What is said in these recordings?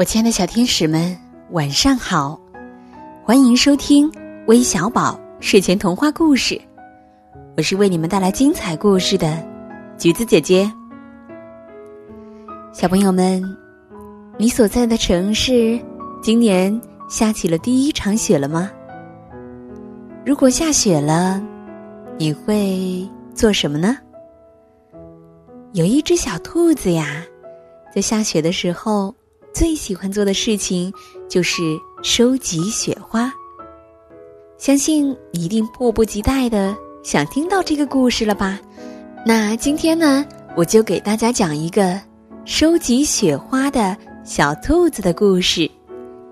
我亲爱的小天使们，晚上好！欢迎收听微小宝睡前童话故事，我是为你们带来精彩故事的橘子姐姐。小朋友们，你所在的城市今年下起了第一场雪了吗？如果下雪了，你会做什么呢？有一只小兔子呀，在下雪的时候。最喜欢做的事情就是收集雪花。相信你一定迫不及待的想听到这个故事了吧？那今天呢，我就给大家讲一个收集雪花的小兔子的故事，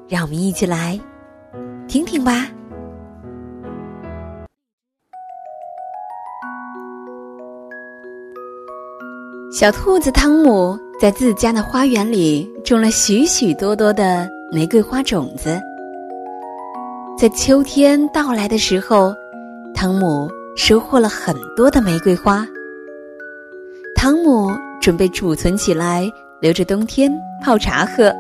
让我们一起来听听吧。小兔子汤姆。在自家的花园里种了许许多多的玫瑰花种子。在秋天到来的时候，汤姆收获了很多的玫瑰花。汤姆准备储存起来，留着冬天泡茶喝。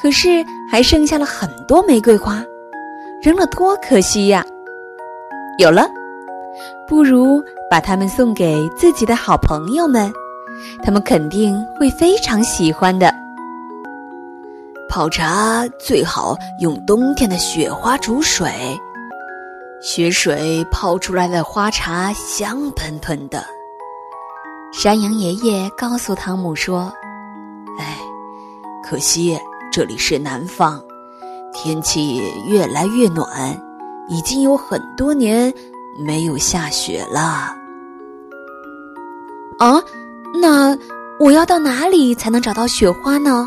可是还剩下了很多玫瑰花，扔了多可惜呀！有了，不如把它们送给自己的好朋友们。他们肯定会非常喜欢的。泡茶最好用冬天的雪花煮水，雪水泡出来的花茶香喷喷的。山羊爷爷告诉汤姆说：“哎，可惜这里是南方，天气越来越暖，已经有很多年没有下雪了。”啊？那我要到哪里才能找到雪花呢？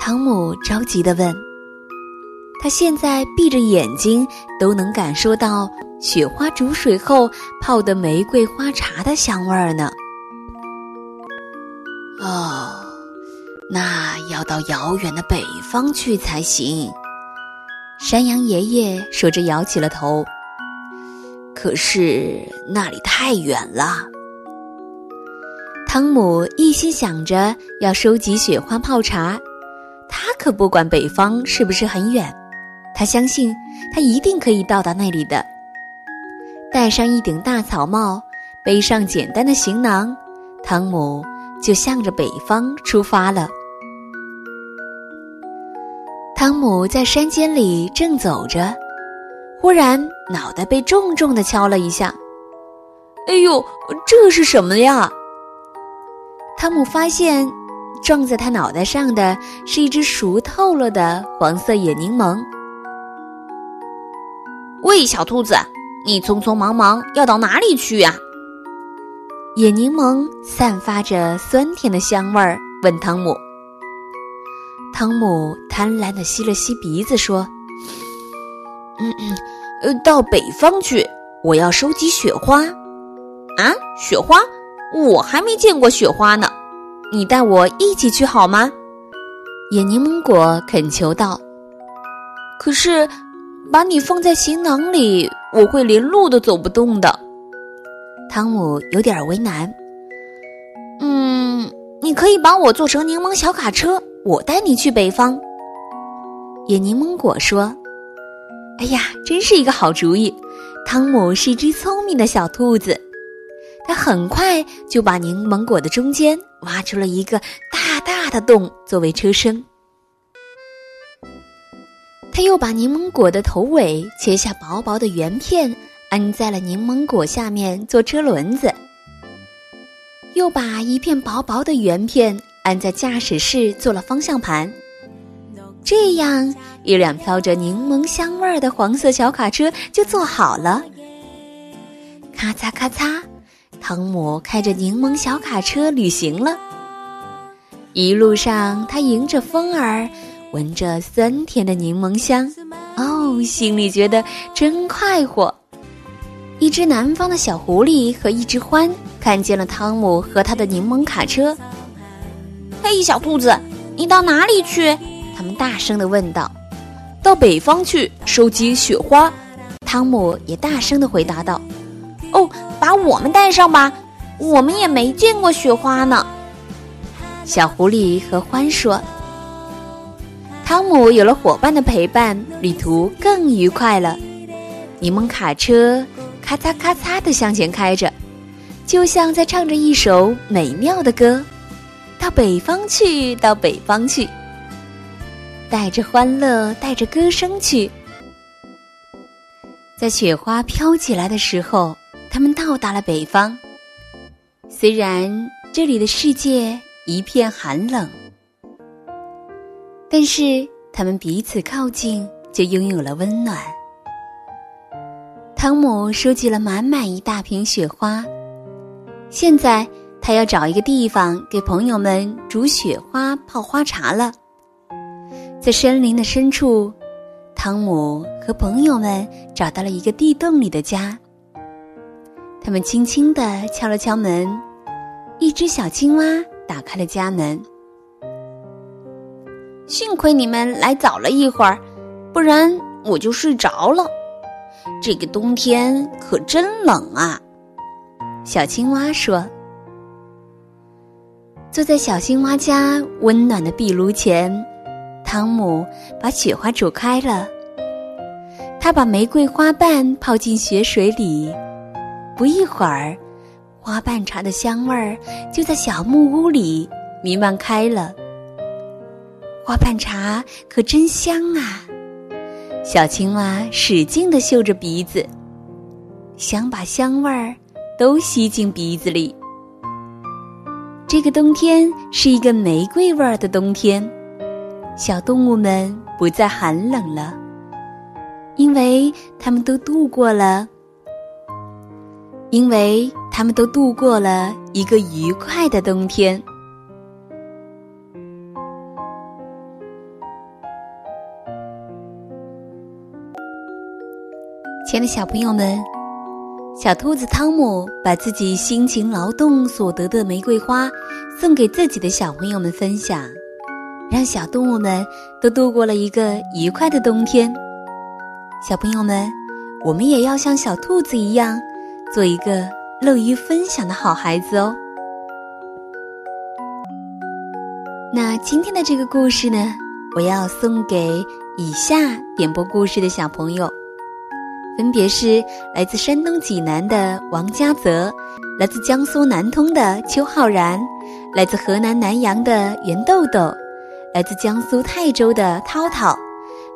汤姆着急地问。他现在闭着眼睛都能感受到雪花煮水后泡的玫瑰花茶的香味儿呢。哦，那要到遥远的北方去才行。山羊爷爷说着摇起了头。可是那里太远了。汤姆一心想着要收集雪花泡茶，他可不管北方是不是很远，他相信他一定可以到达那里的。戴上一顶大草帽，背上简单的行囊，汤姆就向着北方出发了。汤姆在山间里正走着，忽然脑袋被重重的敲了一下，“哎呦，这是什么呀？”汤姆发现，撞在他脑袋上的是一只熟透了的黄色野柠檬。喂，小兔子，你匆匆忙忙要到哪里去呀？野柠檬散发着酸甜的香味儿，问汤姆。汤姆贪婪地吸了吸鼻子，说：“嗯嗯，呃，到北方去，我要收集雪花。啊，雪花。”我还没见过雪花呢，你带我一起去好吗？野柠檬果恳求道。可是，把你放在行囊里，我会连路都走不动的。汤姆有点为难。嗯，你可以把我做成柠檬小卡车，我带你去北方。野柠檬果说：“哎呀，真是一个好主意！汤姆是一只聪明的小兔子。”很快就把柠檬果的中间挖出了一个大大的洞作为车身，他又把柠檬果的头尾切下薄薄的圆片，安在了柠檬果下面做车轮子，又把一片薄薄的圆片安在驾驶室做了方向盘，这样一辆飘着柠檬香味儿的黄色小卡车就做好了，咔嚓咔嚓。汤姆开着柠檬小卡车旅行了，一路上他迎着风儿，闻着酸甜的柠檬香，哦，心里觉得真快活。一只南方的小狐狸和一只獾看见了汤姆和他的柠檬卡车。嘿，小兔子，你到哪里去？他们大声的问道。到北方去收集雪花。汤姆也大声的回答道。哦，把我们带上吧，我们也没见过雪花呢。小狐狸和獾说：“汤姆有了伙伴的陪伴，旅途更愉快了。柠檬卡车咔嚓咔嚓地向前开着，就像在唱着一首美妙的歌。到北方去，到北方去，带着欢乐，带着歌声去。在雪花飘起来的时候，他们到达了北方。虽然这里的世界一片寒冷，但是他们彼此靠近，就拥有了温暖。汤姆收集了满满一大瓶雪花，现在。他要找一个地方给朋友们煮雪花、泡花茶了。在森林的深处，汤姆和朋友们找到了一个地洞里的家。他们轻轻地敲了敲门，一只小青蛙打开了家门。幸亏你们来早了一会儿，不然我就睡着了。这个冬天可真冷啊！小青蛙说。坐在小青蛙家温暖的壁炉前，汤姆把雪花煮开了。他把玫瑰花瓣泡进雪水里，不一会儿，花瓣茶的香味儿就在小木屋里弥漫开了。花瓣茶可真香啊！小青蛙使劲地嗅着鼻子，想把香味儿都吸进鼻子里。这个冬天是一个玫瑰味儿的冬天，小动物们不再寒冷了，因为他们都度过了，因为他们都度过了一个愉快的冬天。亲爱的小朋友们。小兔子汤姆把自己辛勤劳动所得的玫瑰花送给自己的小朋友们分享，让小动物们都度过了一个愉快的冬天。小朋友们，我们也要像小兔子一样，做一个乐于分享的好孩子哦。那今天的这个故事呢，我要送给以下点播故事的小朋友。分别是来自山东济南的王家泽，来自江苏南通的邱浩然，来自河南南阳的袁豆豆，来自江苏泰州的涛涛，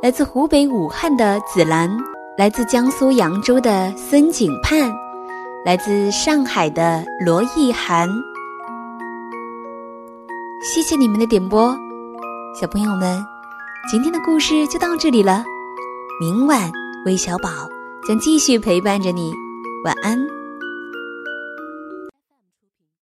来自湖北武汉的紫兰，来自江苏扬州的孙景盼，来自上海的罗意涵。谢谢你们的点播，小朋友们，今天的故事就到这里了。明晚，魏小宝。将继续陪伴着你，晚安。